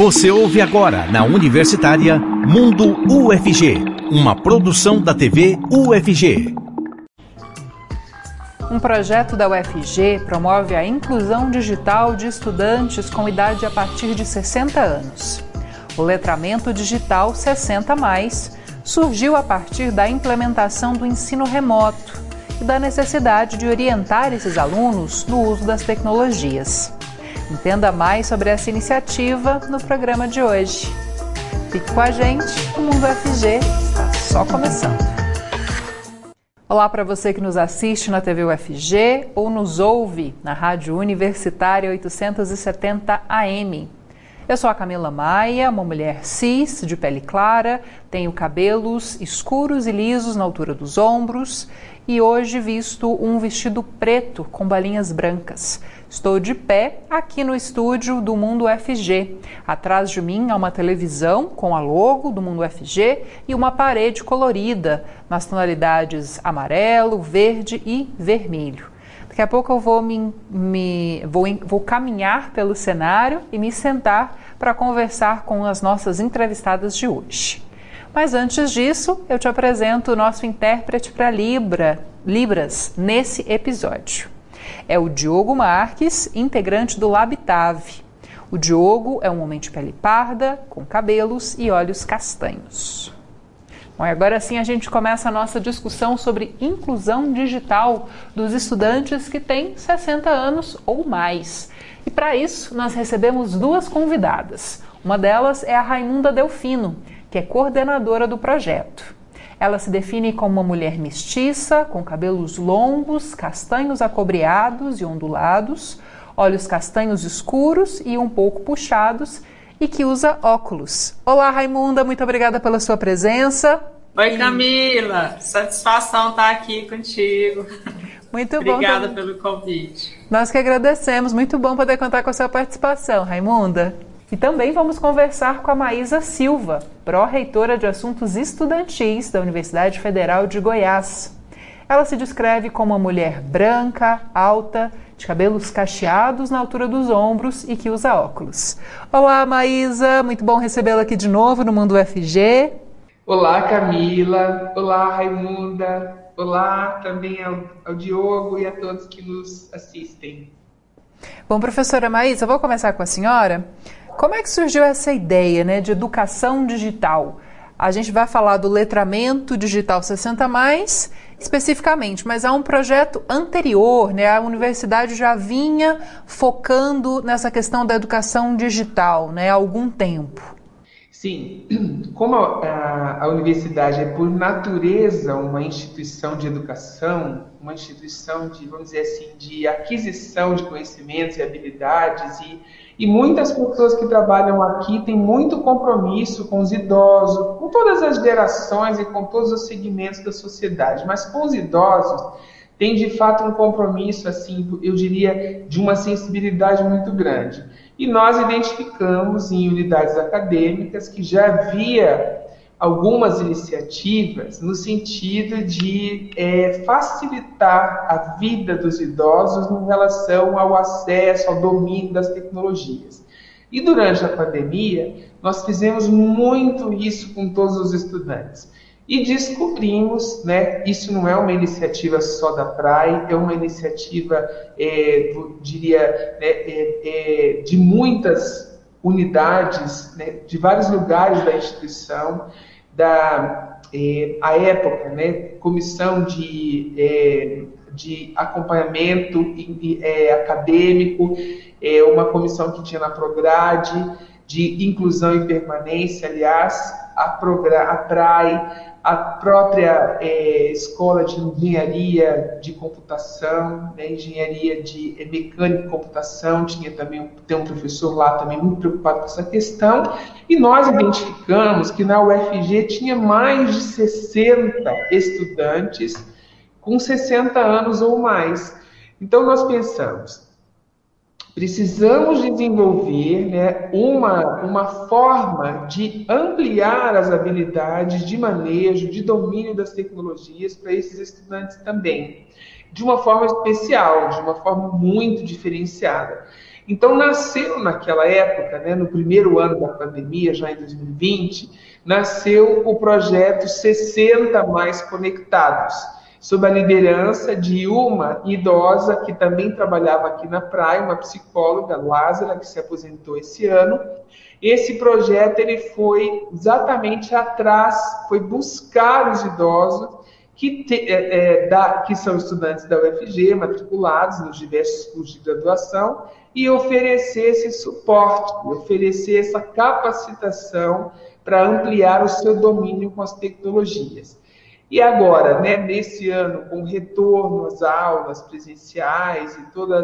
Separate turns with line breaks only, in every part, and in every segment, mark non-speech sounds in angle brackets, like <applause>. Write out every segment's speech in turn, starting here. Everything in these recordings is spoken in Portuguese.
Você ouve agora na Universitária Mundo UFG, uma produção da TV UFG.
Um projeto da UFG promove a inclusão digital de estudantes com idade a partir de 60 anos. O letramento digital 60 mais surgiu a partir da implementação do ensino remoto e da necessidade de orientar esses alunos no uso das tecnologias. Entenda mais sobre essa iniciativa no programa de hoje. Fique com a gente, o Mundo FG está só começando. Olá para você que nos assiste na TV UFG ou nos ouve na Rádio Universitária 870 AM. Eu sou a Camila Maia, uma mulher cis, de pele clara, tenho cabelos escuros e lisos na altura dos ombros e hoje visto um vestido preto com balinhas brancas. Estou de pé aqui no estúdio do Mundo FG. Atrás de mim há uma televisão com a logo do Mundo FG e uma parede colorida nas tonalidades amarelo, verde e vermelho. Daqui a pouco eu vou, me, me vou, vou caminhar pelo cenário e me sentar para conversar com as nossas entrevistadas de hoje. Mas antes disso, eu te apresento o nosso intérprete para Libra, Libras nesse episódio. É o Diogo Marques, integrante do Labitave. O Diogo é um homem de pele parda, com cabelos e olhos castanhos. Bom, agora sim a gente começa a nossa discussão sobre inclusão digital dos estudantes que têm 60 anos ou mais. E para isso, nós recebemos duas convidadas. Uma delas é a Raimunda Delfino, que é coordenadora do projeto. Ela se define como uma mulher mestiça, com cabelos longos, castanhos acobreados e ondulados, olhos castanhos escuros e um pouco puxados e que usa óculos. Olá, Raimunda, muito obrigada pela sua presença.
Oi, Camila, satisfação estar aqui contigo.
Muito
bom. Obrigada pelo convite.
Nós que agradecemos. Muito bom poder contar com a sua participação, Raimunda. E também vamos conversar com a Maísa Silva, pró-reitora de assuntos estudantis da Universidade Federal de Goiás. Ela se descreve como uma mulher branca, alta, de cabelos cacheados na altura dos ombros e que usa óculos. Olá, Maísa, muito bom recebê-la aqui de novo no Mundo UFG.
Olá, Camila. Olá, Raimunda. Olá também ao, ao Diogo e a todos que nos assistem.
Bom, professora Maísa, vou começar com a senhora. Como é que surgiu essa ideia né, de educação digital? A gente vai falar do letramento digital 60 mais especificamente, mas há um projeto anterior, né? A universidade já vinha focando nessa questão da educação digital, né, há algum tempo.
Sim, como a, a, universidade é por natureza uma instituição de educação, uma instituição de, vamos dizer assim, de aquisição de conhecimentos e habilidades e e muitas pessoas que trabalham aqui têm muito compromisso com os idosos, com todas as gerações e com todos os segmentos da sociedade. Mas com os idosos, tem de fato um compromisso, assim, eu diria, de uma sensibilidade muito grande. E nós identificamos em unidades acadêmicas que já havia algumas iniciativas no sentido de é, facilitar a vida dos idosos em relação ao acesso, ao domínio das tecnologias. E durante a pandemia, nós fizemos muito isso com todos os estudantes. E descobrimos, né, isso não é uma iniciativa só da PRAE, é uma iniciativa, é, diria, né, é, é, de muitas unidades, né, de vários lugares da instituição, da eh, a época, né, comissão de, eh, de acompanhamento eh, acadêmico, eh, uma comissão que tinha na Prograde de inclusão e permanência, aliás, a, Progra a PRAE, a própria é, escola de engenharia de computação, né, engenharia de é, mecânica e computação, tinha também tem um professor lá também muito preocupado com essa questão, e nós identificamos que na UFG tinha mais de 60 estudantes com 60 anos ou mais. Então nós pensamos, Precisamos desenvolver né, uma, uma forma de ampliar as habilidades de manejo, de domínio das tecnologias para esses estudantes também, de uma forma especial, de uma forma muito diferenciada. Então, nasceu naquela época, né, no primeiro ano da pandemia, já em 2020, nasceu o projeto 60 Mais Conectados, sob a liderança de uma idosa que também trabalhava aqui na praia, uma psicóloga, Lázara, que se aposentou esse ano. Esse projeto ele foi exatamente atrás, foi buscar os idosos que, te, é, é, da, que são estudantes da UFG, matriculados nos diversos cursos de graduação, e oferecer esse suporte, oferecer essa capacitação para ampliar o seu domínio com as tecnologias. E agora, né, nesse ano, com retorno às aulas presenciais e toda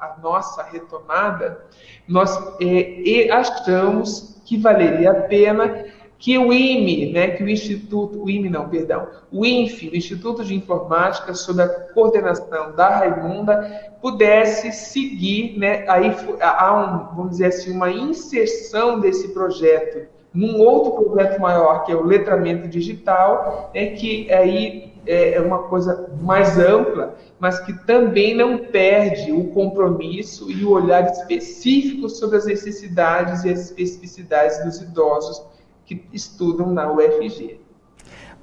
a nossa retomada, nós é, achamos que valeria a pena que o IME, né, que o Instituto, o IME não, perdão, o INFE, o Instituto de Informática, sob a coordenação da Raimunda, pudesse seguir, né, aí há um, vamos dizer assim, uma inserção desse projeto num outro projeto maior, que é o letramento digital, né, que aí é, é uma coisa mais ampla, mas que também não perde o compromisso e o olhar específico sobre as necessidades e as especificidades dos idosos que estudam na UFG.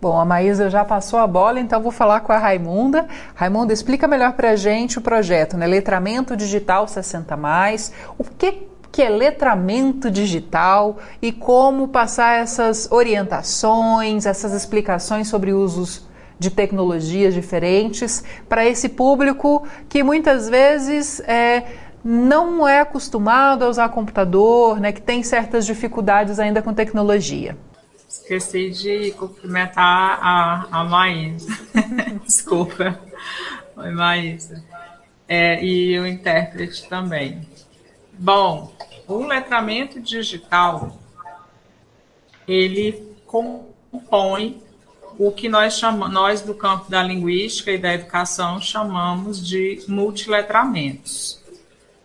Bom, a Maísa já passou a bola, então vou falar com a Raimunda. Raimunda, explica melhor para a gente o projeto, né? Letramento Digital 60 Mais. O que, que é letramento digital e como passar essas orientações, essas explicações sobre usos de tecnologias diferentes para esse público que muitas vezes é, não é acostumado a usar computador, né, que tem certas dificuldades ainda com tecnologia.
Esqueci de cumprimentar a, a Maísa. <laughs> Desculpa. Oi, Maísa. É, e o intérprete também. Bom, o letramento digital, ele compõe o que nós chamamos, nós do campo da linguística e da educação chamamos de multiletramentos.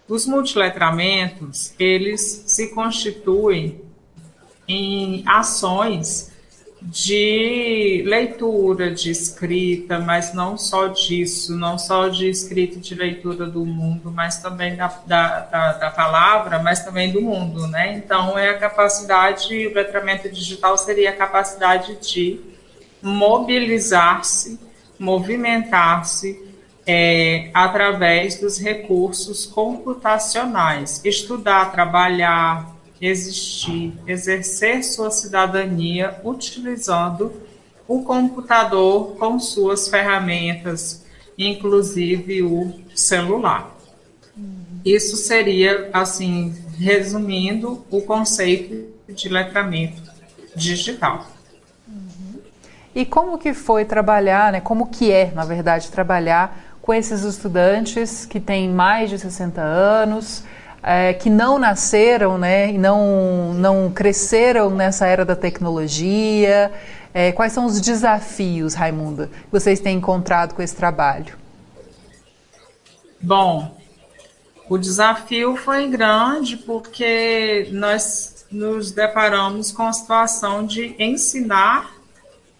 Os multiletramentos, eles se constituem em ações de leitura, de escrita, mas não só disso, não só de escrita de leitura do mundo, mas também da, da, da, da palavra, mas também do mundo, né? Então, é a capacidade, o letramento digital seria a capacidade de mobilizar-se, movimentar-se, é, através dos recursos computacionais, estudar, trabalhar, existir, exercer sua cidadania utilizando o computador com suas ferramentas, inclusive o celular. Isso seria, assim, resumindo, o conceito de letramento digital.
E como que foi trabalhar, né? Como que é, na verdade, trabalhar com esses estudantes que têm mais de 60 anos, é, que não nasceram, né, e não, não cresceram nessa era da tecnologia. É, quais são os desafios, Raimunda, que vocês têm encontrado com esse trabalho?
Bom, o desafio foi grande porque nós nos deparamos com a situação de ensinar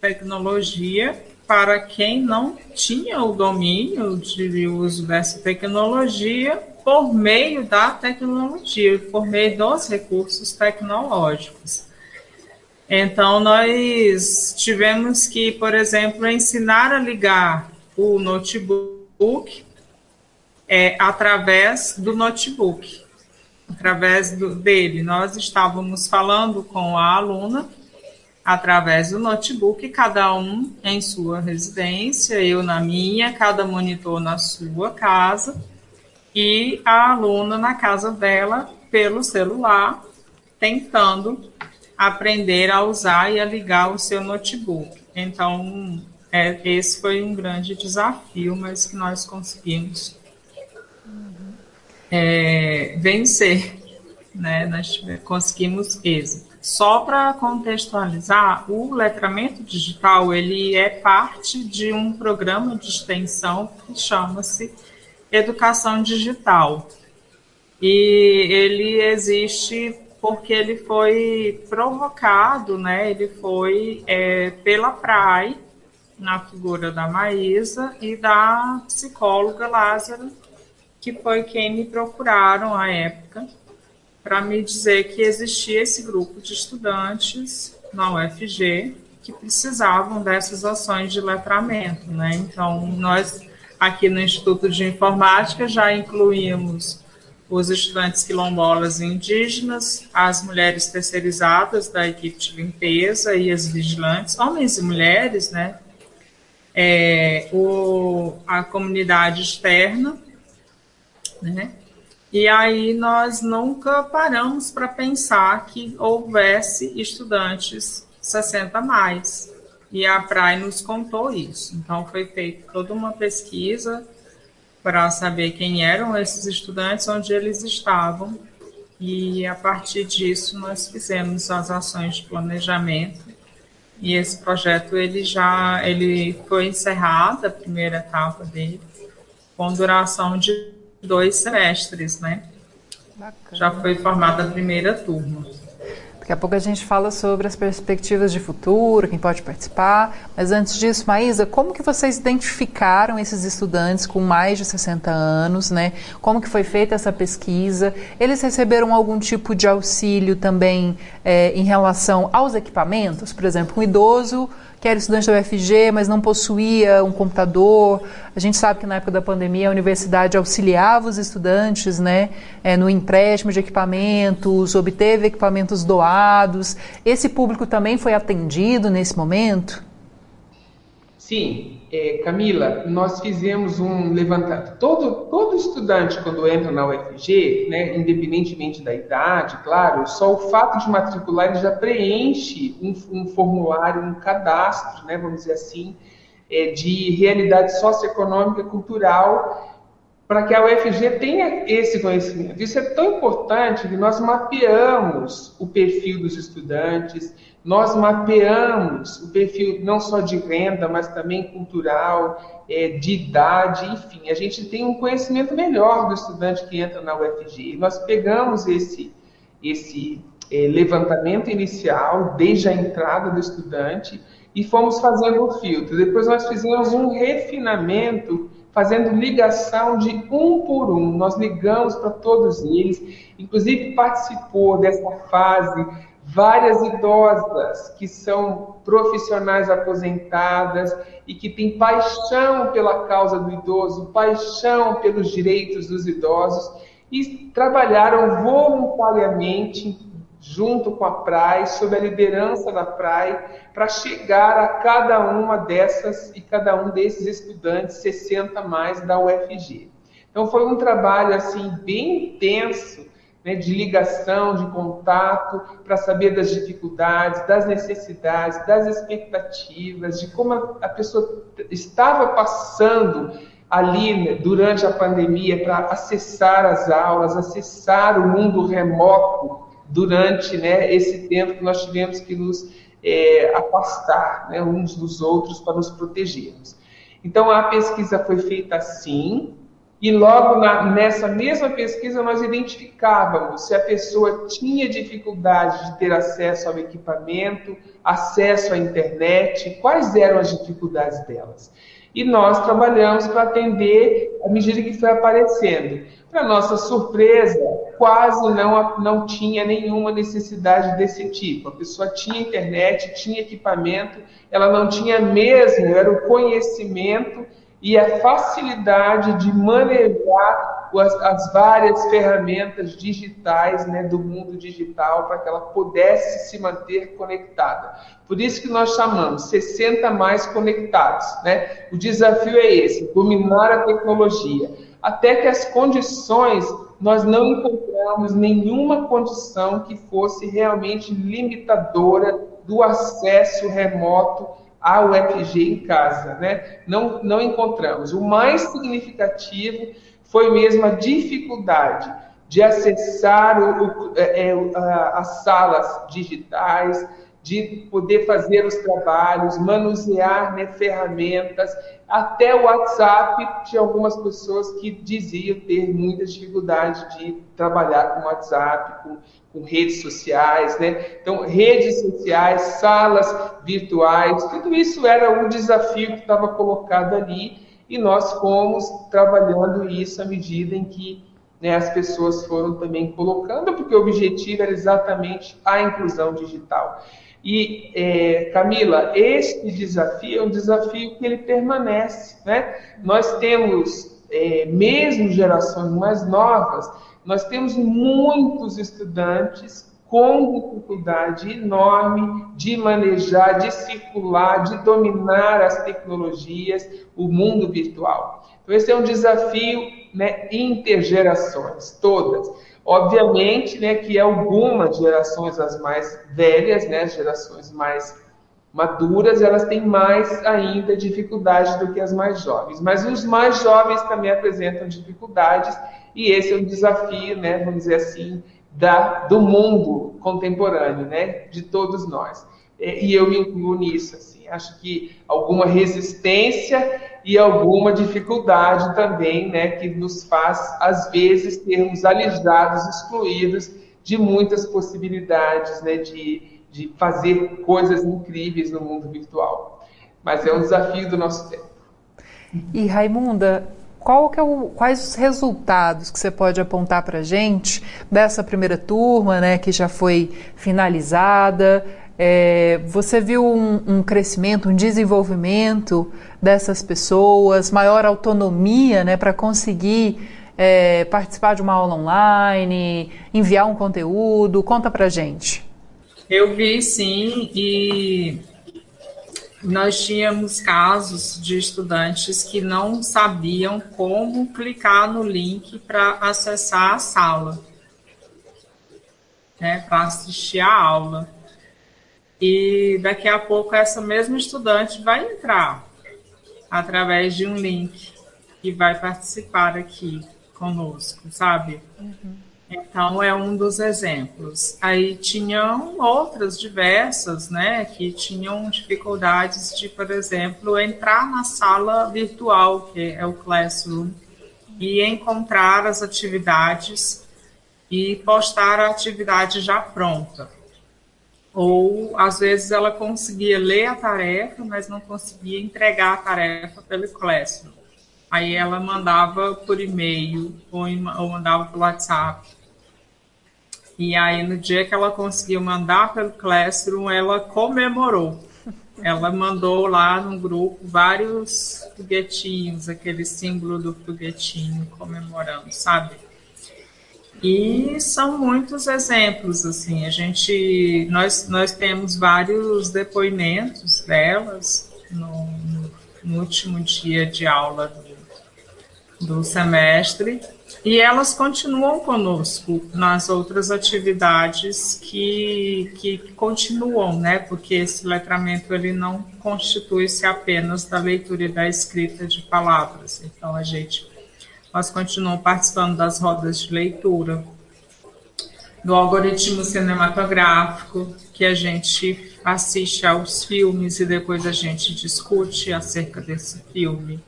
tecnologia para quem não tinha o domínio de uso dessa tecnologia por meio da tecnologia, por meio dos recursos tecnológicos. Então, nós tivemos que, por exemplo, ensinar a ligar o notebook é, através do notebook, através do, dele. Nós estávamos falando com a aluna através do notebook, cada um em sua residência, eu na minha, cada monitor na sua casa e a aluna na casa dela pelo celular, tentando aprender a usar e a ligar o seu notebook. Então, é, esse foi um grande desafio, mas que nós conseguimos é, vencer, né? Nós conseguimos êxito. Só para contextualizar, o letramento digital ele é parte de um programa de extensão que chama-se Educação Digital. E ele existe porque ele foi provocado, né? Ele foi é, pela PRAI, na figura da Maísa e da psicóloga Lázaro, que foi quem me procuraram à época para me dizer que existia esse grupo de estudantes na UFG que precisavam dessas ações de letramento, né? Então, nós aqui no Instituto de Informática já incluímos os estudantes quilombolas e indígenas, as mulheres terceirizadas da equipe de limpeza e as vigilantes, homens e mulheres, né? É, o, a comunidade externa, né? E aí nós nunca paramos para pensar que houvesse estudantes 60 mais. E a Praia nos contou isso. Então foi feita toda uma pesquisa para saber quem eram esses estudantes, onde eles estavam. E a partir disso nós fizemos as ações de planejamento. E esse projeto ele já ele foi encerrado a primeira etapa dele com duração de dois semestres, né? Bacana. Já foi formada a primeira turma.
Daqui a pouco a gente fala sobre as perspectivas de futuro, quem pode participar. Mas antes disso, Maísa, como que vocês identificaram esses estudantes com mais de 60 anos, né? Como que foi feita essa pesquisa? Eles receberam algum tipo de auxílio também é, em relação aos equipamentos? Por exemplo, um idoso que era estudante da UFG, mas não possuía um computador. A gente sabe que na época da pandemia a universidade auxiliava os estudantes né, é, no empréstimo de equipamentos, obteve equipamentos doados. Esse público também foi atendido nesse momento?
Sim, é, Camila, nós fizemos um levantamento. Todo, todo estudante, quando entra na UFG, né, independentemente da idade, claro, só o fato de matricular ele já preenche um, um formulário, um cadastro, né, vamos dizer assim, é, de realidade socioeconômica cultural para que a UFG tenha esse conhecimento. Isso é tão importante que nós mapeamos o perfil dos estudantes, nós mapeamos o perfil não só de renda, mas também cultural, é, de idade, enfim, a gente tem um conhecimento melhor do estudante que entra na UFG. Nós pegamos esse, esse é, levantamento inicial, desde a entrada do estudante, e fomos fazendo o filtro. Depois nós fizemos um refinamento, fazendo ligação de um por um. Nós ligamos para todos eles, inclusive participou dessa fase várias idosas que são profissionais aposentadas e que têm paixão pela causa do idoso, paixão pelos direitos dos idosos e trabalharam voluntariamente junto com a PRAE, sob a liderança da PRAE, para chegar a cada uma dessas e cada um desses estudantes 60 mais da UFG. Então foi um trabalho assim bem intenso né, de ligação, de contato, para saber das dificuldades, das necessidades, das expectativas, de como a, pessoa estava passando ali né, durante a pandemia para acessar as aulas, acessar o mundo remoto durante né, esse tempo que nós tivemos que nos é, afastar né, uns dos outros para nos protegermos. Então a pesquisa foi feita assim, e logo na, nessa mesma pesquisa nós identificávamos se a pessoa tinha dificuldade de ter acesso ao equipamento, acesso à internet, quais eram as dificuldades delas. E nós trabalhamos para atender à medida que foi aparecendo. Para nossa surpresa, quase não, não tinha nenhuma necessidade desse tipo. A pessoa tinha internet, tinha equipamento, ela não tinha mesmo, era o conhecimento e a facilidade de manejar as, as várias ferramentas digitais né, do mundo digital para que ela pudesse se manter conectada. Por isso que nós chamamos 60 mais conectados. Né? O desafio é esse, dominar a tecnologia. Até que as condições, nós não encontramos nenhuma condição que fosse realmente limitadora do acesso remoto a UFG em casa, né? Não, não encontramos. O mais significativo foi mesmo a dificuldade de acessar o, o, é, é as salas digitais, de poder fazer os trabalhos, manusear né, ferramentas, até o WhatsApp, tinha algumas pessoas que diziam ter muita dificuldade de trabalhar com WhatsApp, com, com redes sociais, né? Então, redes sociais, salas virtuais, tudo isso era um desafio que estava colocado ali e nós fomos trabalhando isso à medida em que né, as pessoas foram também colocando, porque o objetivo era exatamente a inclusão digital. E, é, Camila, este desafio é um desafio que ele permanece. Né? Nós temos, é, mesmo gerações mais novas, nós temos muitos estudantes com dificuldade enorme de manejar, de circular, de dominar as tecnologias, o mundo virtual. Então, esse é um desafio né, intergerações, todas. Obviamente né, que algumas gerações, as mais velhas, né, as gerações mais maduras, elas têm mais ainda dificuldade do que as mais jovens. Mas os mais jovens também apresentam dificuldades, e esse é um desafio, né, vamos dizer assim, da, do mundo contemporâneo, né, de todos nós. E eu me incluo nisso. Assim. Acho que alguma resistência e alguma dificuldade também, né, que nos faz, às vezes, termos alijados, excluídos de muitas possibilidades né, de, de fazer coisas incríveis no mundo virtual. Mas é um desafio do nosso tempo.
E Raimunda, qual que é o, quais os resultados que você pode apontar para gente dessa primeira turma, né, que já foi finalizada? É, você viu um, um, crescimento, um desenvolvimento dessas pessoas, maior autonomia né, para conseguir é, participar de uma aula online, enviar um conteúdo? Conta para gente.
Eu vi sim, e nós tínhamos casos de estudantes que não sabiam como clicar no link para acessar a sala, né, para assistir a aula. E daqui a pouco essa mesma estudante vai entrar através de um link e vai participar aqui conosco, sabe? Uhum. Então, é um dos exemplos. Aí tinham outras diversas, né, que tinham dificuldades de, por exemplo, entrar na sala virtual, que é o Classroom, e encontrar as atividades e postar a atividade já pronta. Ou, às vezes, ela conseguia ler a tarefa, mas não conseguia entregar a tarefa pelo Classroom. Aí ela mandava por e-mail ou, ou mandava pelo WhatsApp e aí, no dia que ela conseguiu mandar pelo Classroom, ela comemorou. Ela mandou lá no grupo vários foguetinhos, aquele símbolo do foguetinho comemorando, sabe? E são muitos exemplos, assim, a gente, nós, nós temos vários depoimentos delas no, no último dia de aula do, do semestre, e elas continuam conosco nas outras atividades que, que continuam, né? Porque esse letramento ele não constitui-se apenas da leitura e da escrita de palavras. Então a gente nós continuamos participando das rodas de leitura, do algoritmo cinematográfico, que a gente assiste aos filmes e depois a gente discute acerca desse filme,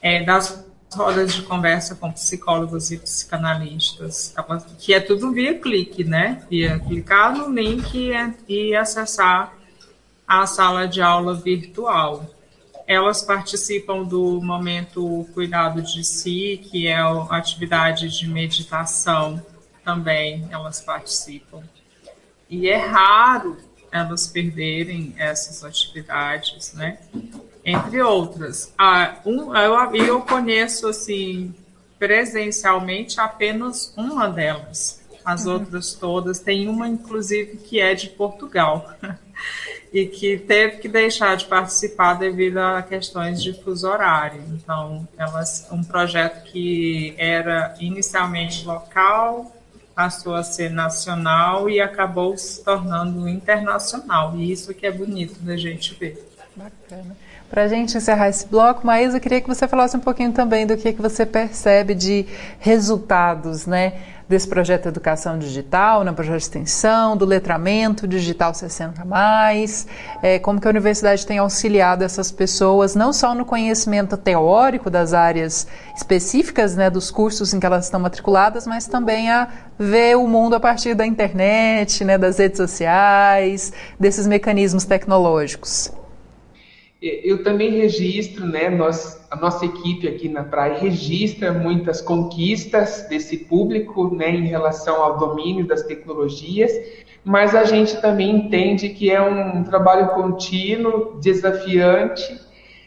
é, das rodas de conversa com psicólogos e psicanalistas, que é tudo via clique, né? Via clicar no link e acessar a sala de aula virtual. Elas participam do momento Cuidado de Si, que é a atividade de meditação também, elas participam. E é raro elas perderem essas atividades, né? Entre outras. Ah, um, eu, eu conheço assim presencialmente apenas uma delas. As uhum. outras todas, tem uma inclusive que é de Portugal <laughs> e que teve que deixar de participar devido a questões de fuso horário. Então, elas, um projeto que era inicialmente local passou a ser nacional e acabou se tornando internacional. E isso que é bonito da gente ver.
Bacana. Para a gente encerrar esse bloco, Maísa, eu queria que você falasse um pouquinho também do que, que você percebe de resultados né, desse projeto de educação digital, no projeto de extensão, do letramento digital 60 mais, é, como que a universidade tem auxiliado essas pessoas, não só no conhecimento teórico das áreas específicas né, dos cursos em que elas estão matriculadas, mas também a ver o mundo a partir da internet, né, das redes sociais, desses mecanismos tecnológicos
eu também registro, né, nós a nossa equipe aqui na praia registra muitas conquistas desse público né, em relação ao domínio das tecnologias, mas a gente também entende que é um trabalho contínuo, desafiante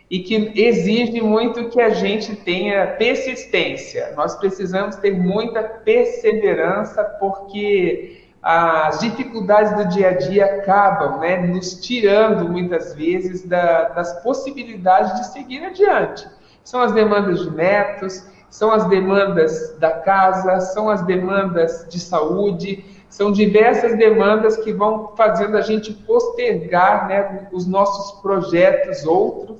e que exige muito que a gente tenha persistência. Nós precisamos ter muita perseverança, porque as dificuldades do dia a dia acabam né, nos tirando muitas vezes da, das possibilidades de seguir adiante. São as demandas de netos, são as demandas da casa, são as demandas de saúde, são diversas demandas que vão fazendo a gente postergar né, os nossos projetos outros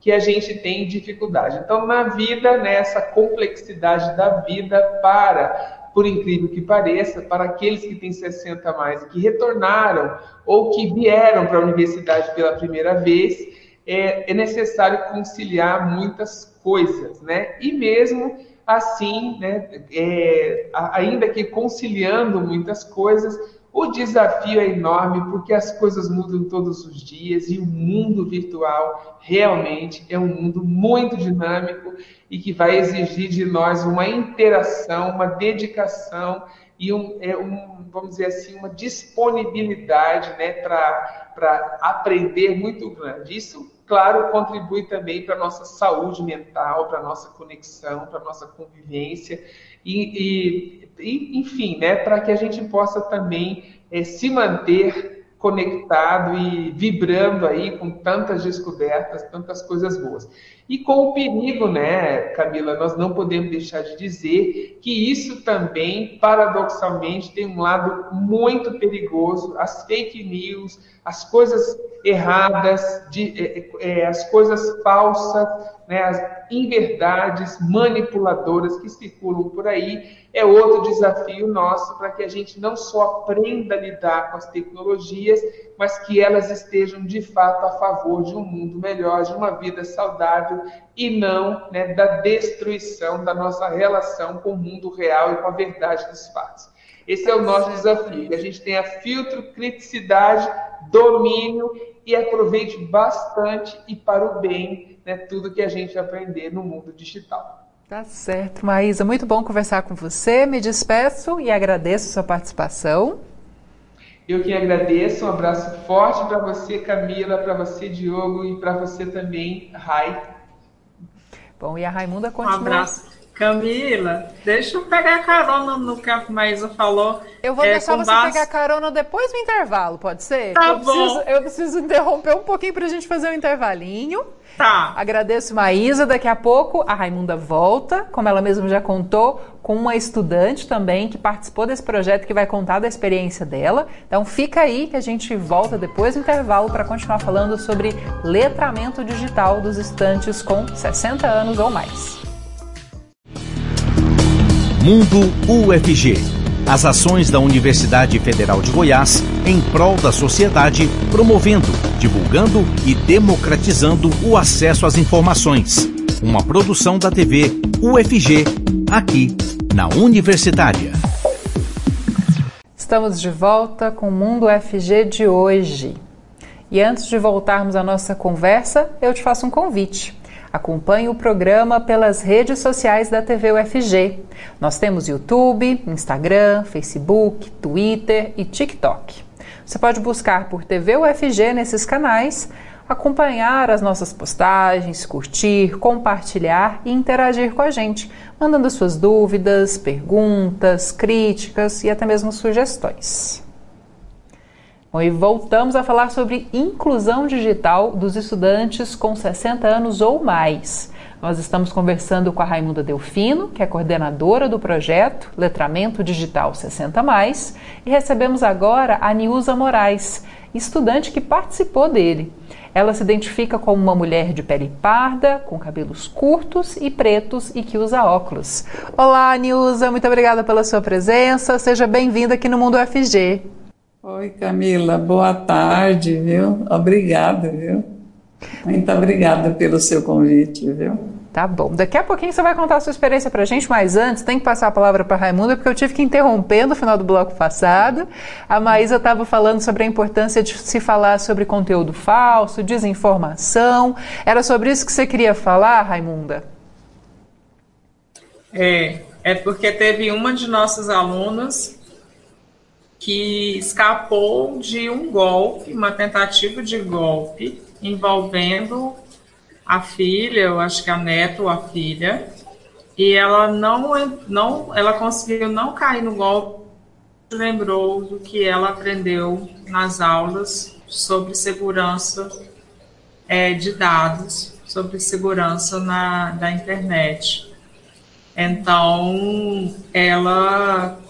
que a gente tem dificuldade. Então, na vida, nessa complexidade da vida, para, por incrível que pareça, para aqueles que têm 60 a mais, que retornaram ou que vieram para a universidade pela primeira vez, é, é necessário conciliar muitas coisas, né? E mesmo assim, né, é, ainda que conciliando muitas coisas, o desafio é enorme porque as coisas mudam todos os dias e o mundo virtual realmente é um mundo muito dinâmico e que vai exigir de nós uma interação, uma dedicação e um, é um vamos dizer assim, uma disponibilidade né, para aprender muito grande. Isso, claro, contribui também para a nossa saúde mental, para a nossa conexão, para a nossa convivência e, e enfim, né, para que a gente possa também é, se manter conectado e vibrando aí com tantas descobertas, tantas coisas boas. E com o perigo, né, Camila, nós não podemos deixar de dizer que isso também, paradoxalmente, tem um lado muito perigoso, as fake news, as coisas erradas, de, é, é, as coisas falsas, né, as inverdades manipuladoras que circulam por aí, é outro desafio nosso para que a gente não só aprenda a lidar com as tecnologias, mas que elas estejam de fato a favor de um mundo melhor, de uma vida saudável e não né, da destruição da nossa relação com o mundo real e com a verdade dos fatos. Esse é o nosso desafio, a gente tenha filtro, criticidade, domínio e aproveite bastante e para o bem né, tudo que a gente aprender no mundo digital.
Tá certo, Maísa. Muito bom conversar com você. Me despeço e agradeço a sua participação.
Eu que agradeço. Um abraço forte para você, Camila, para você, Diogo, e para você também, Rai.
Bom, e a Raimunda continua.
Um abraço. Camila, deixa eu pegar carona no que a Maísa falou.
Eu vou é, deixar você base... pegar carona depois do intervalo, pode ser?
Tá
eu
bom.
Preciso, eu preciso interromper um pouquinho para a gente fazer um intervalinho.
Tá.
Agradeço Maísa. Daqui a pouco a Raimunda volta, como ela mesma já contou, com uma estudante também que participou desse projeto que vai contar da experiência dela. Então fica aí que a gente volta depois do intervalo para continuar falando sobre letramento digital dos estudantes com 60 anos ou mais.
Mundo UFG as ações da Universidade Federal de Goiás em prol da sociedade, promovendo, divulgando e democratizando o acesso às informações. Uma produção da TV UFG, aqui na Universitária.
Estamos de volta com o Mundo UFG de hoje. E antes de voltarmos à nossa conversa, eu te faço um convite. Acompanhe o programa pelas redes sociais da TV UFG. Nós temos YouTube, Instagram, Facebook, Twitter e TikTok. Você pode buscar por TV UFG nesses canais, acompanhar as nossas postagens, curtir, compartilhar e interagir com a gente, mandando suas dúvidas, perguntas, críticas e até mesmo sugestões. Bom, e voltamos a falar sobre inclusão digital dos estudantes com 60 anos ou mais. Nós estamos conversando com a Raimunda Delfino, que é coordenadora do projeto Letramento Digital 60 Mais, e recebemos agora a Niusa Moraes, estudante que participou dele. Ela se identifica como uma mulher de pele parda, com cabelos curtos e pretos e que usa óculos. Olá, Niusa, muito obrigada pela sua presença. Seja bem-vinda aqui no Mundo FG.
Oi, Camila, boa tarde, viu? Obrigada, viu? Muito obrigada pelo seu convite, viu?
Tá bom. Daqui a pouquinho você vai contar a sua experiência para a gente, mas antes tem que passar a palavra para Raimunda, porque eu tive que interromper no final do bloco passado. A Maísa estava falando sobre a importância de se falar sobre conteúdo falso, desinformação. Era sobre isso que você queria falar, Raimunda?
É, é porque teve uma de nossas alunas que escapou de um golpe, uma tentativa de golpe envolvendo a filha, eu acho que a neta ou a filha, e ela não, não ela conseguiu não cair no golpe, lembrou do que ela aprendeu nas aulas sobre segurança é, de dados, sobre segurança na, da internet. Então, ela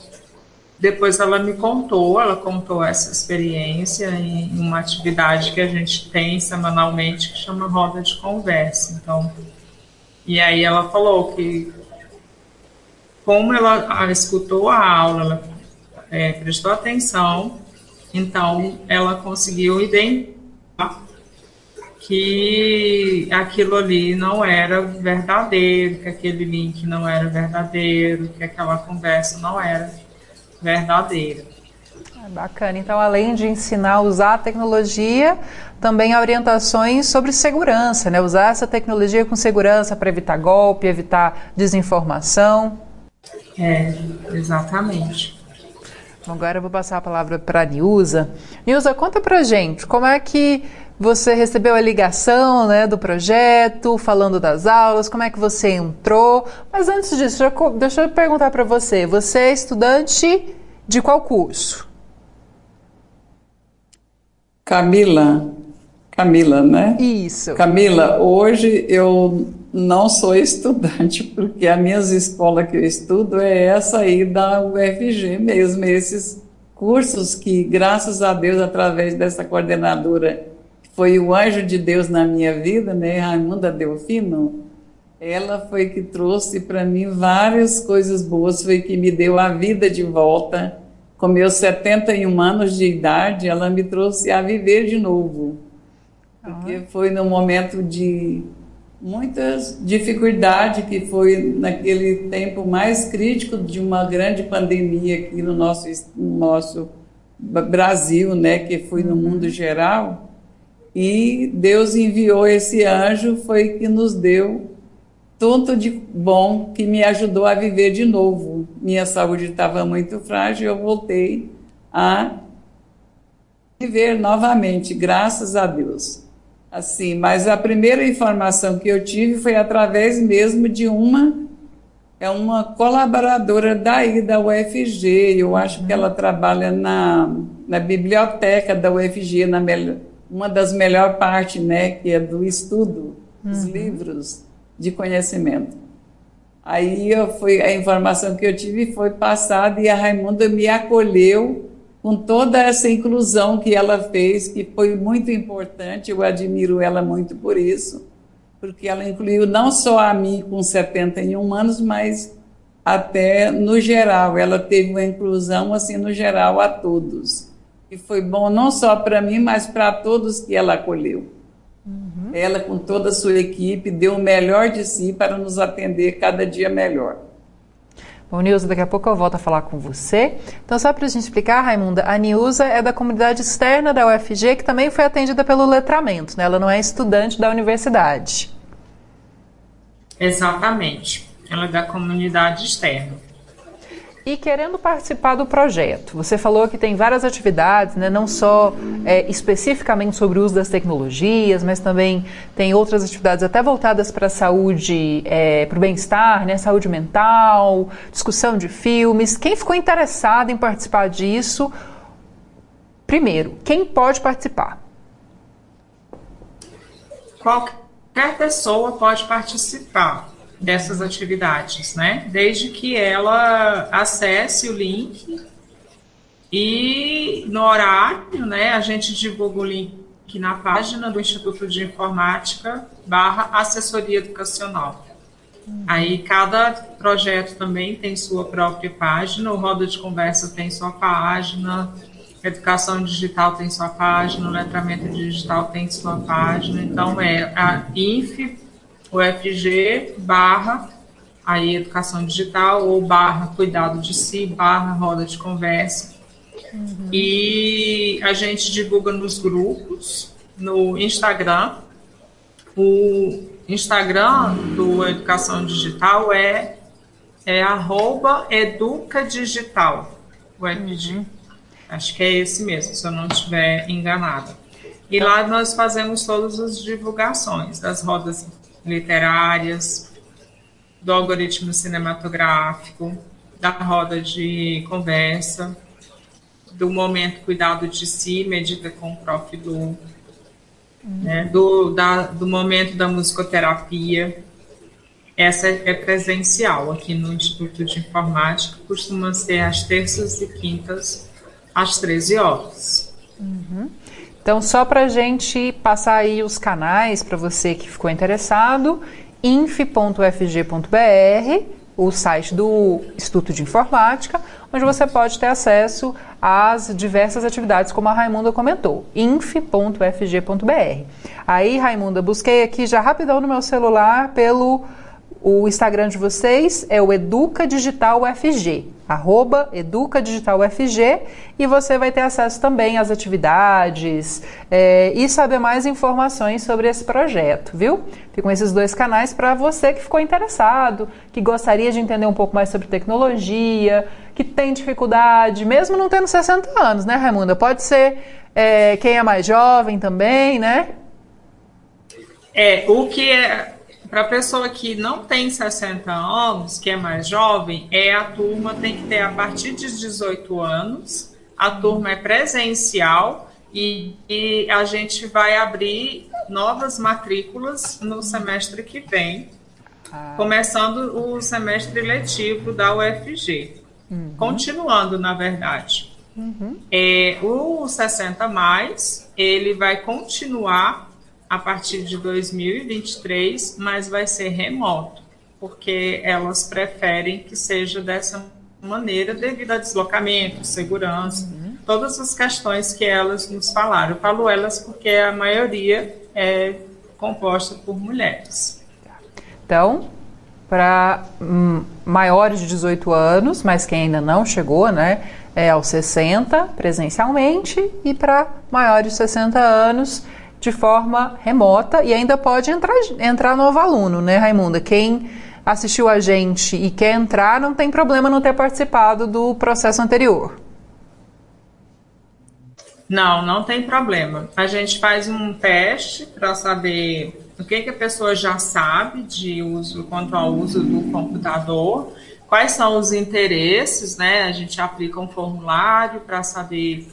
depois ela me contou, ela contou essa experiência em uma atividade que a gente tem semanalmente que chama roda de conversa. Então, e aí ela falou que como ela escutou a aula, ela é, prestou atenção, então ela conseguiu identificar que aquilo ali não era verdadeiro, que aquele link não era verdadeiro, que aquela conversa não era verdadeira.
É bacana. Então, além de ensinar a usar a tecnologia, também há orientações sobre segurança, né? Usar essa tecnologia com segurança para evitar golpe, evitar desinformação.
É, exatamente.
Agora eu vou passar a palavra para a Nilza. Nilza, conta para gente como é que você recebeu a ligação né, do projeto, falando das aulas, como é que você entrou. Mas antes disso, deixa eu perguntar para você: você é estudante de qual curso?
Camila. Camila, né?
Isso.
Camila, hoje eu não sou estudante, <laughs> porque a minha escola que eu estudo é essa aí da UFG mesmo, esses cursos que, graças a Deus, através dessa coordenadora foi o anjo de Deus na minha vida, né, Raimunda Delfino, ela foi que trouxe para mim várias coisas boas, foi que me deu a vida de volta. Com meus 71 anos de idade, ela me trouxe a viver de novo. Porque foi num momento de muitas dificuldades, que foi naquele tempo mais crítico de uma grande pandemia aqui no nosso, no nosso Brasil, né, que foi no mundo geral e Deus enviou esse anjo, foi que nos deu tanto de bom que me ajudou a viver de novo. Minha saúde estava muito frágil, eu voltei a viver novamente, graças a Deus. Assim, mas a primeira informação que eu tive foi através mesmo de uma é uma colaboradora daí da UFG. Eu acho que ela trabalha na, na biblioteca da UFG, na melhor uma das melhores partes, né, que é do estudo, os uhum. livros de conhecimento. Aí eu fui, a informação que eu tive foi passada e a Raimunda me acolheu com toda essa inclusão que ela fez, que foi muito importante, eu admiro ela muito por isso, porque ela incluiu não só a mim com 71 anos, mas até no geral, ela teve uma inclusão assim no geral a todos que foi bom não só para mim, mas para todos que ela acolheu. Uhum. Ela, com toda a sua equipe, deu o melhor de si para nos atender cada dia melhor.
Bom, Nilza, daqui a pouco eu volto a falar com você. Então, só para a gente explicar, Raimunda, a Nilza é da comunidade externa da UFG, que também foi atendida pelo letramento, né? Ela não é estudante da universidade.
Exatamente. Ela é da comunidade externa.
E querendo participar do projeto, você falou que tem várias atividades, né, não só é, especificamente sobre o uso das tecnologias, mas também tem outras atividades até voltadas para a saúde, é, para o bem-estar, né, saúde mental, discussão de filmes. Quem ficou interessado em participar disso? Primeiro, quem pode participar?
Qualquer pessoa pode participar dessas atividades, né? Desde que ela acesse o link e no horário, né? A gente divulga o link na página do Instituto de Informática barra assessoria educacional. Aí cada projeto também tem sua própria página, o Roda de Conversa tem sua página, Educação Digital tem sua página, Letramento Digital tem sua página, então é a inf UFG barra aí educação digital ou barra cuidado de si, barra roda de conversa. Uhum. E a gente divulga nos grupos, no Instagram. O Instagram do Educação Digital é, é arroba educadigital, o Uhum. Acho que é esse mesmo, se eu não estiver enganada. E lá nós fazemos todas as divulgações das rodas literárias, do algoritmo cinematográfico, da roda de conversa, do momento cuidado de si, medida com o Prof. Lu, uhum. né, do, da, do momento da musicoterapia. Essa é presencial aqui no Instituto de Informática, costuma ser às terças e quintas, às 13 horas.
Uhum. Então, só para a gente passar aí os canais para você que ficou interessado inf.fg.br, o site do Instituto de Informática, onde você pode ter acesso às diversas atividades, como a Raimunda comentou, inf.fg.br. Aí, Raimunda, busquei aqui já rapidão no meu celular pelo o Instagram de vocês é o Educa Digital UFG, arroba Educa Digital UFG, e você vai ter acesso também às atividades é, e saber mais informações sobre esse projeto, viu? Ficam esses dois canais para você que ficou interessado, que gostaria de entender um pouco mais sobre tecnologia, que tem dificuldade, mesmo não tendo 60 anos, né, Raimunda? Pode ser é, quem é mais jovem também, né?
É, o que é para a pessoa que não tem 60 anos, que é mais jovem, é a turma tem que ter a partir de 18 anos. A turma é presencial e, e a gente vai abrir novas matrículas no semestre que vem, ah. começando o semestre letivo da UFG. Uhum. Continuando, na verdade. Uhum. É, o 60 mais, ele vai continuar a partir de 2023, mas vai ser remoto, porque elas preferem que seja dessa maneira devido a deslocamento, segurança, uhum. todas as questões que elas nos falaram. Eu falo elas porque a maioria é composta por mulheres.
Então, para hum, maiores de 18 anos, mas quem ainda não chegou, né, é aos 60 presencialmente e para maiores de 60 anos de forma remota e ainda pode entrar, entrar novo aluno, né, Raimunda? Quem assistiu a gente e quer entrar, não tem problema não ter participado do processo anterior.
Não, não tem problema. A gente faz um teste para saber o que, que a pessoa já sabe de uso quanto ao uso do computador, quais são os interesses, né? A gente aplica um formulário para saber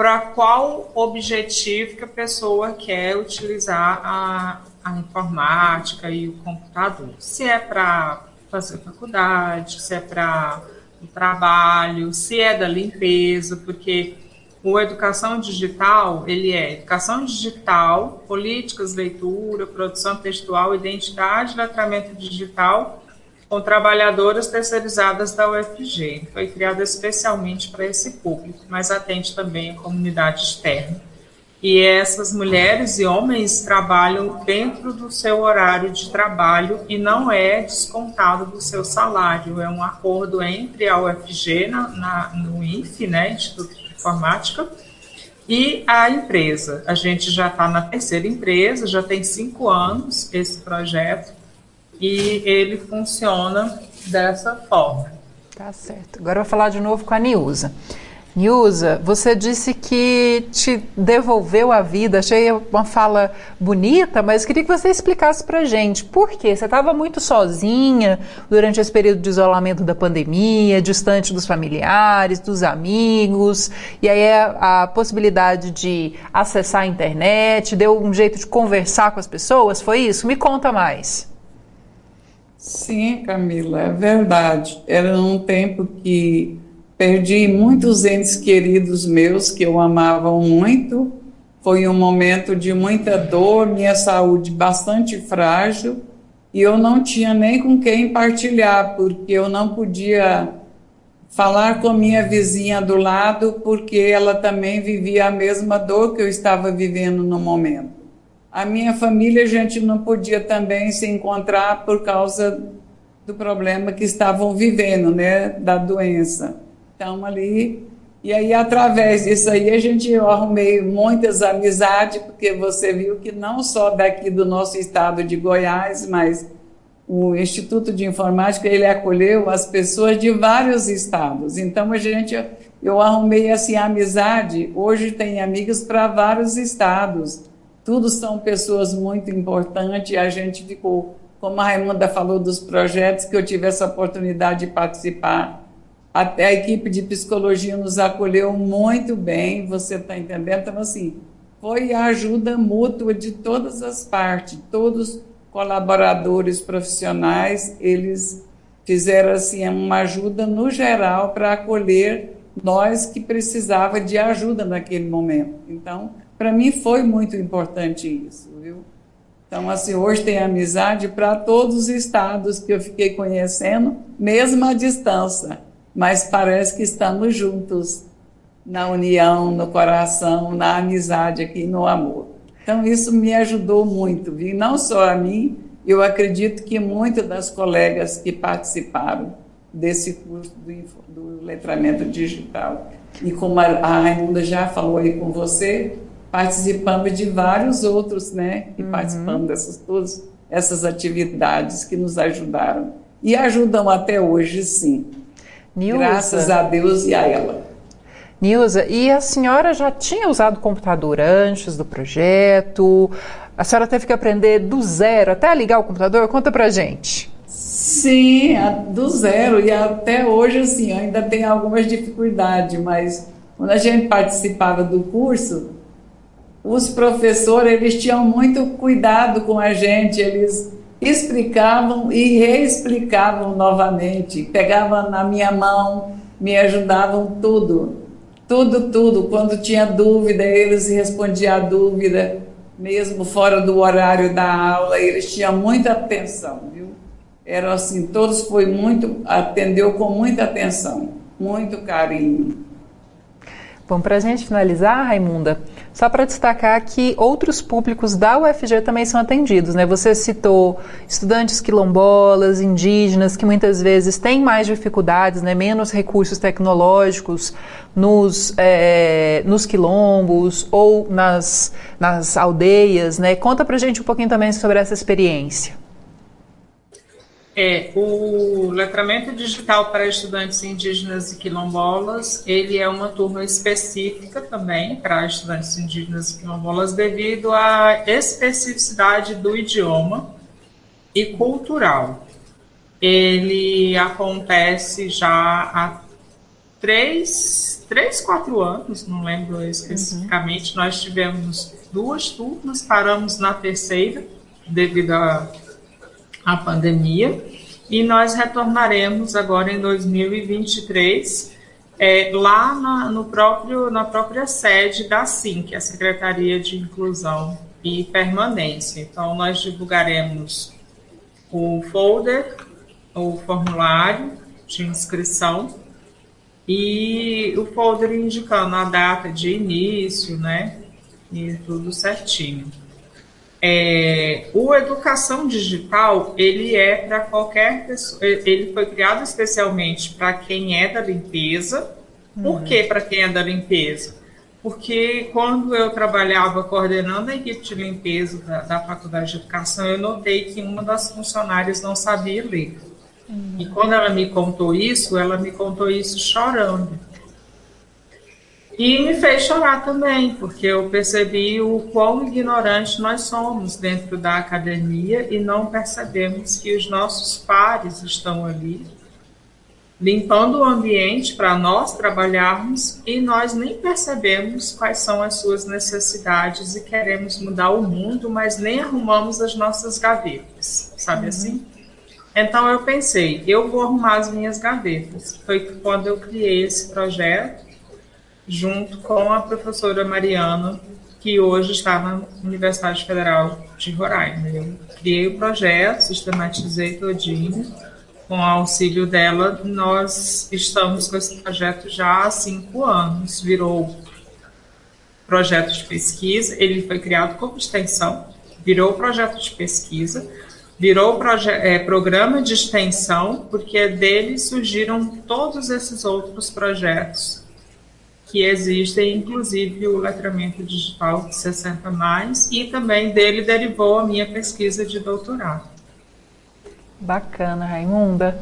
para qual objetivo que a pessoa quer utilizar a, a informática e o computador. Se é para fazer faculdade, se é para o trabalho, se é da limpeza, porque o educação digital, ele é educação digital, políticas, leitura, produção textual, identidade, letramento digital com trabalhadoras terceirizadas da UFG. Foi criada especialmente para esse público, mas atende também a comunidade externa. E essas mulheres e homens trabalham dentro do seu horário de trabalho e não é descontado do seu salário. É um acordo entre a UFG, na, na, no INF, né, Instituto de Informática, e a empresa. A gente já está na terceira empresa, já tem cinco anos esse projeto, e ele funciona dessa forma.
Tá certo. Agora eu vou falar de novo com a Niusa. Niusa, você disse que te devolveu a vida. Achei uma fala bonita, mas queria que você explicasse pra gente por quê. Você estava muito sozinha durante esse período de isolamento da pandemia, distante dos familiares, dos amigos, e aí a, a possibilidade de acessar a internet, deu um jeito de conversar com as pessoas, foi isso? Me conta mais.
Sim, Camila, é verdade. Era um tempo que perdi muitos entes queridos meus que eu amava muito. Foi um momento de muita dor, minha saúde bastante frágil e eu não tinha nem com quem partilhar, porque eu não podia falar com minha vizinha do lado, porque ela também vivia a mesma dor que eu estava vivendo no momento. A minha família, a gente não podia também se encontrar por causa do problema que estavam vivendo, né, da doença. Então, ali e aí, através disso aí, a gente arrumei muitas amizades, porque você viu que não só daqui do nosso estado de Goiás, mas o Instituto de Informática, ele acolheu as pessoas de vários estados. Então, a gente, eu arrumei assim, amizade, hoje tem amigos para vários estados. Todos são pessoas muito importantes, a gente ficou, como a Raimunda falou dos projetos, que eu tive essa oportunidade de participar até a equipe de psicologia nos acolheu muito bem, você está entendendo? Então, assim, foi a ajuda mútua de todas as partes, todos colaboradores profissionais, eles fizeram assim uma ajuda no geral para acolher nós que precisava de ajuda naquele momento. Então, para mim foi muito importante isso, viu? Então, assim, hoje tem amizade para todos os estados que eu fiquei conhecendo, mesmo à distância mas parece que estamos juntos na união, no coração, na amizade aqui, no amor. Então isso me ajudou muito, viu? não só a mim, eu acredito que muitas das colegas que participaram desse curso do, do letramento digital. E como a, Raimunda já falou aí com você, participamos de vários outros, né? E uhum. participamos dessas todas essas atividades que nos ajudaram e ajudam até hoje, sim. Nilza. Graças a Deus e a ela.
Nilza, e a senhora já tinha usado computador antes do projeto? A senhora teve que aprender do zero até ligar o computador? Conta pra gente.
Sim, do zero. E até hoje, assim, ainda tem algumas dificuldades, mas quando a gente participava do curso, os professores, eles tinham muito cuidado com a gente, eles explicavam e reexplicavam novamente, pegavam na minha mão, me ajudavam tudo, tudo, tudo. Quando tinha dúvida, eles respondiam a dúvida, mesmo fora do horário da aula, eles tinham muita atenção, viu? Era assim, todos foi muito, atendeu com muita atenção, muito carinho.
Bom, para a gente finalizar, Raimunda, só para destacar que outros públicos da UFG também são atendidos, né? Você citou estudantes quilombolas, indígenas, que muitas vezes têm mais dificuldades, né? menos recursos tecnológicos nos, é, nos quilombos ou nas, nas aldeias, né? Conta para gente um pouquinho também sobre essa experiência.
É, o letramento digital para estudantes indígenas e quilombolas, ele é uma turma específica também para estudantes indígenas e quilombolas devido à especificidade do idioma e cultural. Ele acontece já há três, três quatro anos, não lembro especificamente, uhum. nós tivemos duas turmas, paramos na terceira devido a a pandemia, e nós retornaremos agora em 2023, é, lá na, no próprio, na própria sede da que é a Secretaria de Inclusão e Permanência. Então, nós divulgaremos o folder, o formulário de inscrição e o folder indicando a data de início, né? E tudo certinho. É, o educação digital ele é para qualquer pessoa, ele foi criado especialmente para quem é da limpeza. Por uhum. que para quem é da limpeza? Porque quando eu trabalhava coordenando a equipe de limpeza da, da Faculdade de Educação, eu notei que uma das funcionárias não sabia ler. Uhum. E quando ela me contou isso, ela me contou isso chorando. E me fez chorar também, porque eu percebi o quão ignorante nós somos dentro da academia e não percebemos que os nossos pares estão ali limpando o ambiente para nós trabalharmos e nós nem percebemos quais são as suas necessidades e queremos mudar o mundo, mas nem arrumamos as nossas gavetas, sabe uhum. assim? Então eu pensei, eu vou arrumar as minhas gavetas. Foi quando eu criei esse projeto junto com a professora Mariana, que hoje está na Universidade Federal de Roraima. Eu criei o projeto, sistematizei todinho. Com o auxílio dela, nós estamos com esse projeto já há cinco anos. Virou projeto de pesquisa, ele foi criado como extensão virou projeto de pesquisa, virou é, programa de extensão, porque dele surgiram todos esses outros projetos que existem, inclusive o letramento digital de 60 mais, e também dele derivou a minha pesquisa de doutorado.
Bacana, Raimunda.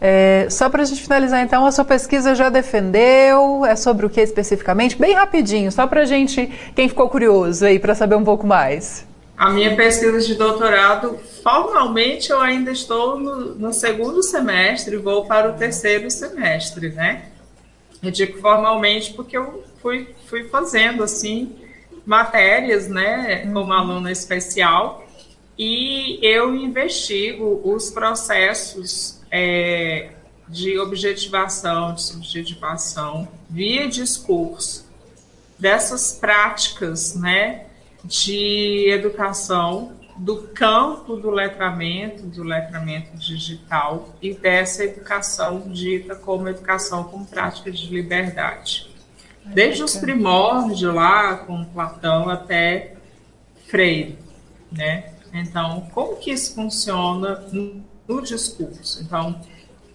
É, só para a gente finalizar, então, a sua pesquisa já defendeu? É sobre o que especificamente? Bem rapidinho, só para a gente, quem ficou curioso aí, para saber um pouco mais.
A minha pesquisa de doutorado, formalmente, eu ainda estou no, no segundo semestre, vou para o terceiro semestre, né? Eu digo formalmente porque eu fui, fui fazendo, assim, matérias, né, como aluna especial, e eu investigo os processos é, de objetivação, de subjetivação, via discurso, dessas práticas né, de educação do campo do letramento, do letramento digital e dessa educação dita como educação com prática de liberdade. Desde os primórdios lá, com Platão até Freire, né? Então, como que isso funciona no discurso? Então,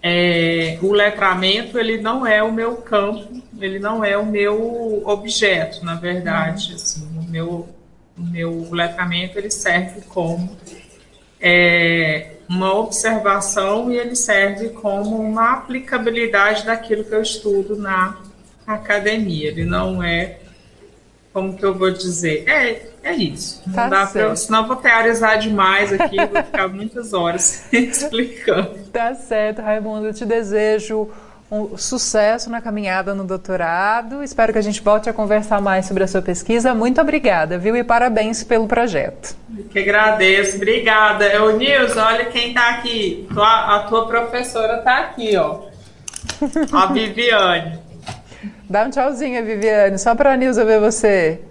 é, o letramento ele não é o meu campo, ele não é o meu objeto, na verdade. Assim, o meu, o meu letramento ele serve como é, uma observação e ele serve como uma aplicabilidade daquilo que eu estudo na academia. Ele não é como que eu vou dizer? É, é isso. Não tá dá pra, senão eu vou teorizar demais aqui, vou ficar muitas horas <laughs> explicando.
Tá certo, Raimundo. Eu te desejo um sucesso na caminhada no doutorado. Espero que a gente volte a conversar mais sobre a sua pesquisa. Muito obrigada, viu? E parabéns pelo projeto.
Que agradeço. Obrigada. Ô, Nilson, olha quem está aqui. A tua professora está aqui, ó. A <laughs> Viviane.
Dá um tchauzinho, Viviane, só para a Nilza ver você.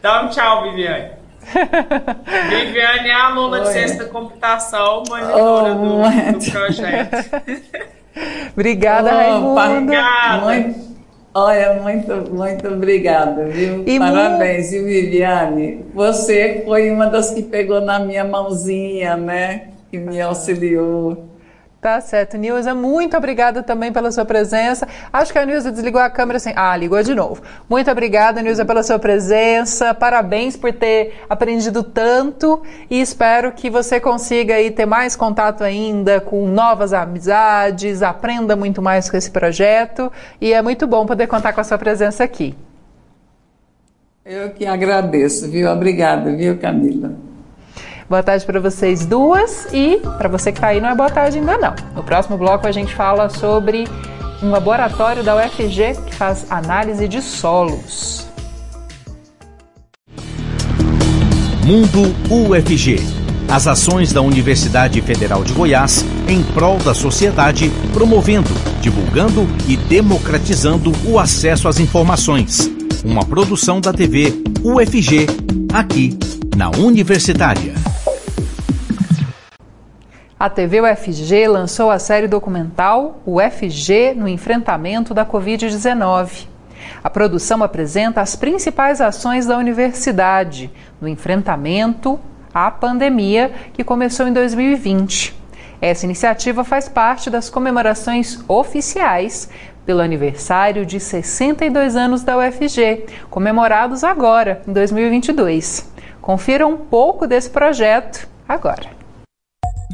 Dá um tchau, Viviane. <laughs> Viviane é aluna Oi. de ciência da computação, monitora oh, do, do, projeto. <laughs>
obrigada, oh, Raimunda.
Muito, olha, muito, muito obrigada, viu? E Parabéns, viu, Viviane? Você foi uma das que pegou na minha mãozinha, né? Que me auxiliou.
Tá certo. Nilza, muito obrigada também pela sua presença. Acho que a Nilza desligou a câmera assim. Ah, ligou de novo. Muito obrigada, Nilza, pela sua presença. Parabéns por ter aprendido tanto e espero que você consiga aí ter mais contato ainda com novas amizades, aprenda muito mais com esse projeto e é muito bom poder contar com a sua presença aqui.
Eu que agradeço, viu? Obrigada, viu, Camila?
Boa tarde para vocês duas e para você que está aí não é boa tarde ainda não. No próximo bloco a gente fala sobre um laboratório da UFG que faz análise de solos.
Mundo UFG. As ações da Universidade Federal de Goiás em prol da sociedade, promovendo, divulgando e democratizando o acesso às informações. Uma produção da TV UFG, aqui na Universitária.
A TV UFG lançou a série documental UFG no enfrentamento da Covid-19. A produção apresenta as principais ações da universidade no enfrentamento à pandemia que começou em 2020. Essa iniciativa faz parte das comemorações oficiais pelo aniversário de 62 anos da UFG, comemorados agora, em 2022. Confira um pouco desse projeto agora.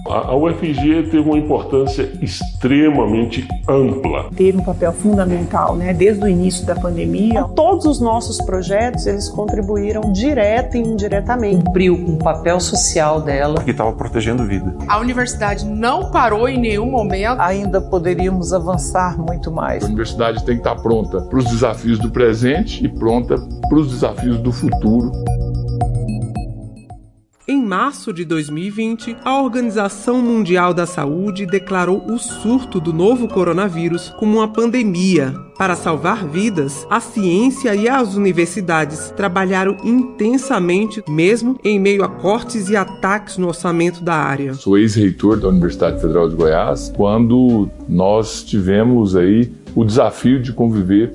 A UFG teve uma importância extremamente ampla.
Teve um papel fundamental, né, desde o início da pandemia. Todos os nossos projetos, eles contribuíram direta e indiretamente.
Cumpriu um papel social dela.
Que estava protegendo vida.
A universidade não parou em nenhum momento.
Ainda poderíamos avançar muito mais.
A universidade tem que estar pronta para os desafios do presente e pronta para os desafios do futuro.
Em março de 2020, a Organização Mundial da Saúde declarou o surto do novo coronavírus como uma pandemia. Para salvar vidas, a ciência e as universidades trabalharam intensamente, mesmo em meio a cortes e ataques no orçamento da área.
Sou ex-reitor da Universidade Federal de Goiás, quando nós tivemos aí o desafio de conviver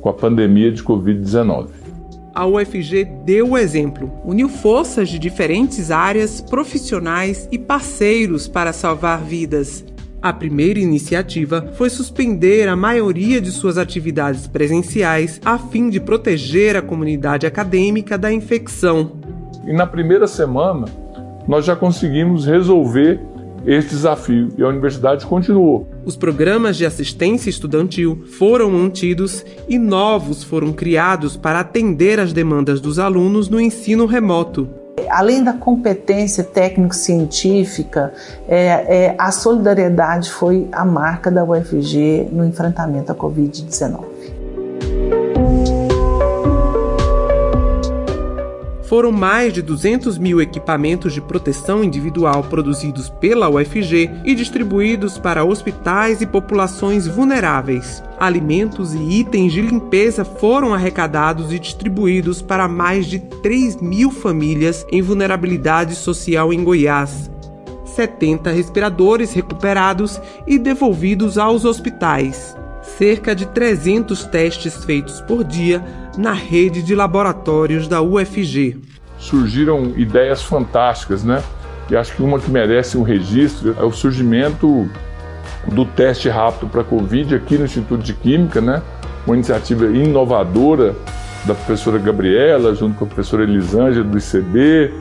com a pandemia de Covid-19.
A UFG deu o exemplo. Uniu forças de diferentes áreas, profissionais e parceiros para salvar vidas. A primeira iniciativa foi suspender a maioria de suas atividades presenciais a fim de proteger a comunidade acadêmica da infecção.
E na primeira semana, nós já conseguimos resolver esse desafio e a universidade continuou.
Os programas de assistência estudantil foram mantidos e novos foram criados para atender às demandas dos alunos no ensino remoto
além da competência técnico-científica, é, é, a solidariedade foi a marca da UFG no enfrentamento à Covid-19.
Foram mais de 200 mil equipamentos de proteção individual produzidos pela UFG e distribuídos para hospitais e populações vulneráveis. Alimentos e itens de limpeza foram arrecadados e distribuídos para mais de 3 mil famílias em vulnerabilidade social em Goiás. 70 respiradores recuperados e devolvidos aos hospitais cerca de 300 testes feitos por dia na rede de laboratórios da UFG.
Surgiram ideias fantásticas, né? E acho que uma que merece um registro é o surgimento do teste rápido para Covid aqui no Instituto de Química, né? Uma iniciativa inovadora da professora Gabriela, junto com a professora Elisângela do ICB.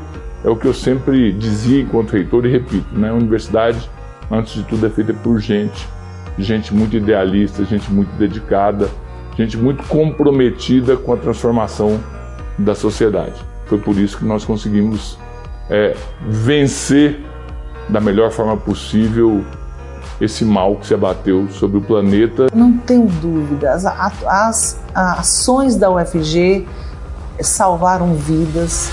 É o que eu sempre dizia enquanto reitor e repito, né? A universidade, antes de tudo, é feita por gente gente muito idealista, gente muito dedicada, gente muito comprometida com a transformação da sociedade. Foi por isso que nós conseguimos é, vencer da melhor forma possível esse mal que se abateu sobre o planeta.
Não tenho dúvidas, as, as, as ações da UFG salvaram vidas.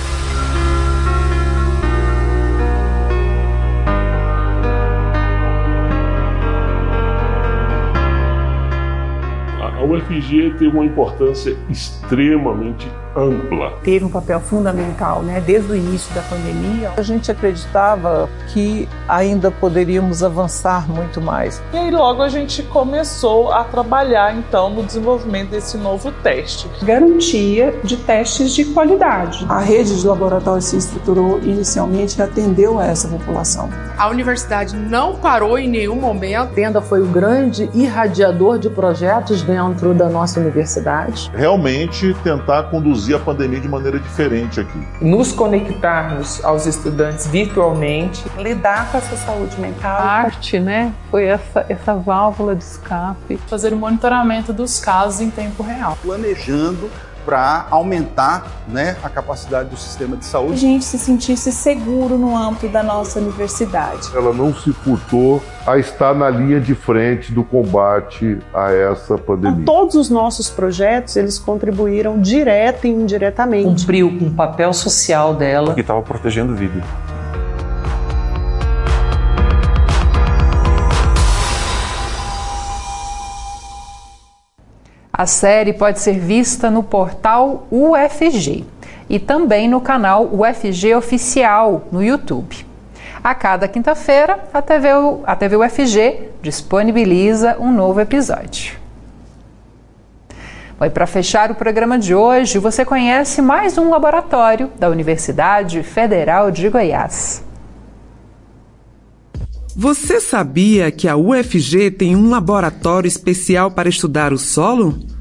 UFG teve uma importância extremamente ampla.
Teve um papel fundamental, né, desde o início da pandemia.
A gente acreditava que ainda poderíamos avançar muito mais.
E aí logo a gente começou a trabalhar então no desenvolvimento desse novo teste.
Garantia de testes de qualidade.
A rede de laboratórios se estruturou inicialmente e atendeu a essa população.
A universidade não parou em nenhum momento. A
Tenda foi o grande irradiador de projetos dentro da nossa universidade.
Realmente tentar conduzir conduzir a pandemia de maneira diferente aqui.
Nos conectarmos aos estudantes virtualmente,
lidar com essa saúde mental. A
arte, né? Foi essa, essa válvula de escape.
Fazer o monitoramento dos casos em tempo real.
Planejando para aumentar né, a capacidade do sistema de saúde. A
gente se sentisse seguro no âmbito da nossa universidade.
Ela não se furtou a estar na linha de frente do combate a essa pandemia.
Então, todos os nossos projetos, eles contribuíram direta e indiretamente.
Cumpriu com o papel social dela.
Que estava protegendo vida.
A série pode ser vista no portal UFG e também no canal UFG Oficial no YouTube. A cada quinta-feira, a TV, a TV UFG disponibiliza um novo episódio. Bom, e para fechar o programa de hoje, você conhece mais um laboratório da Universidade Federal de Goiás.
Você sabia que a UFG tem um laboratório especial para estudar o solo?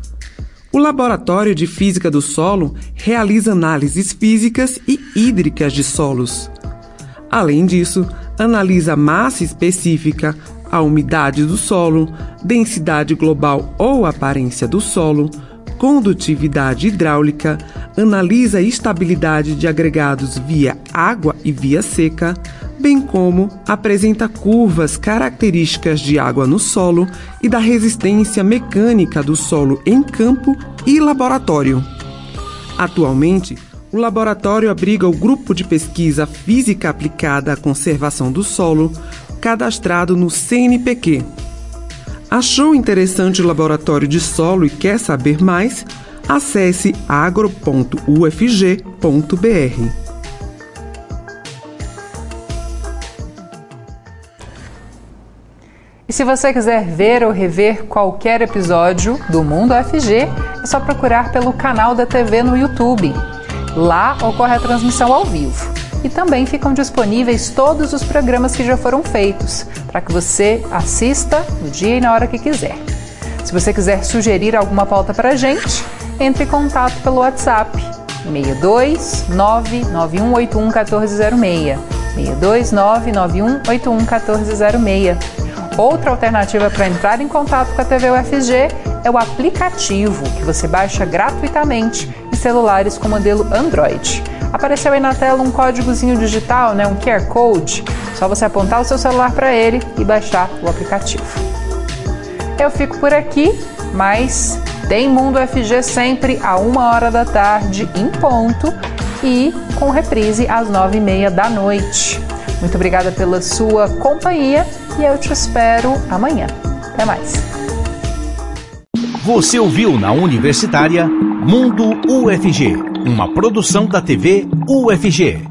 O Laboratório de Física do Solo realiza análises físicas e hídricas de solos. Além disso, analisa massa específica, a umidade do solo, densidade global ou aparência do solo, condutividade hidráulica, analisa estabilidade de agregados via água e via seca, bem como apresenta curvas características de água no solo e da resistência mecânica do solo em campo e laboratório. Atualmente, o laboratório abriga o grupo de pesquisa física aplicada à conservação do solo, cadastrado no CNPq. Achou interessante o laboratório de solo e quer saber mais? Acesse agro.ufg.br.
E se você quiser ver ou rever qualquer episódio do Mundo FG, é só procurar pelo canal da TV no YouTube. Lá ocorre a transmissão ao vivo. E também ficam disponíveis todos os programas que já foram feitos, para que você assista no dia e na hora que quiser. Se você quiser sugerir alguma pauta para a gente, entre em contato pelo WhatsApp 62 99181 1406. 62 99181 1406. Outra alternativa para entrar em contato com a TV UFG é o aplicativo que você baixa gratuitamente em celulares com modelo Android. Apareceu aí na tela um códigozinho digital, né, um QR Code. Só você apontar o seu celular para ele e baixar o aplicativo. Eu fico por aqui, mas tem Mundo FG sempre a uma hora da tarde em ponto e com reprise às nove e meia da noite. Muito obrigada pela sua companhia e eu te espero amanhã. Até mais.
Você ouviu na Universitária Mundo UFG, uma produção da TV UFG.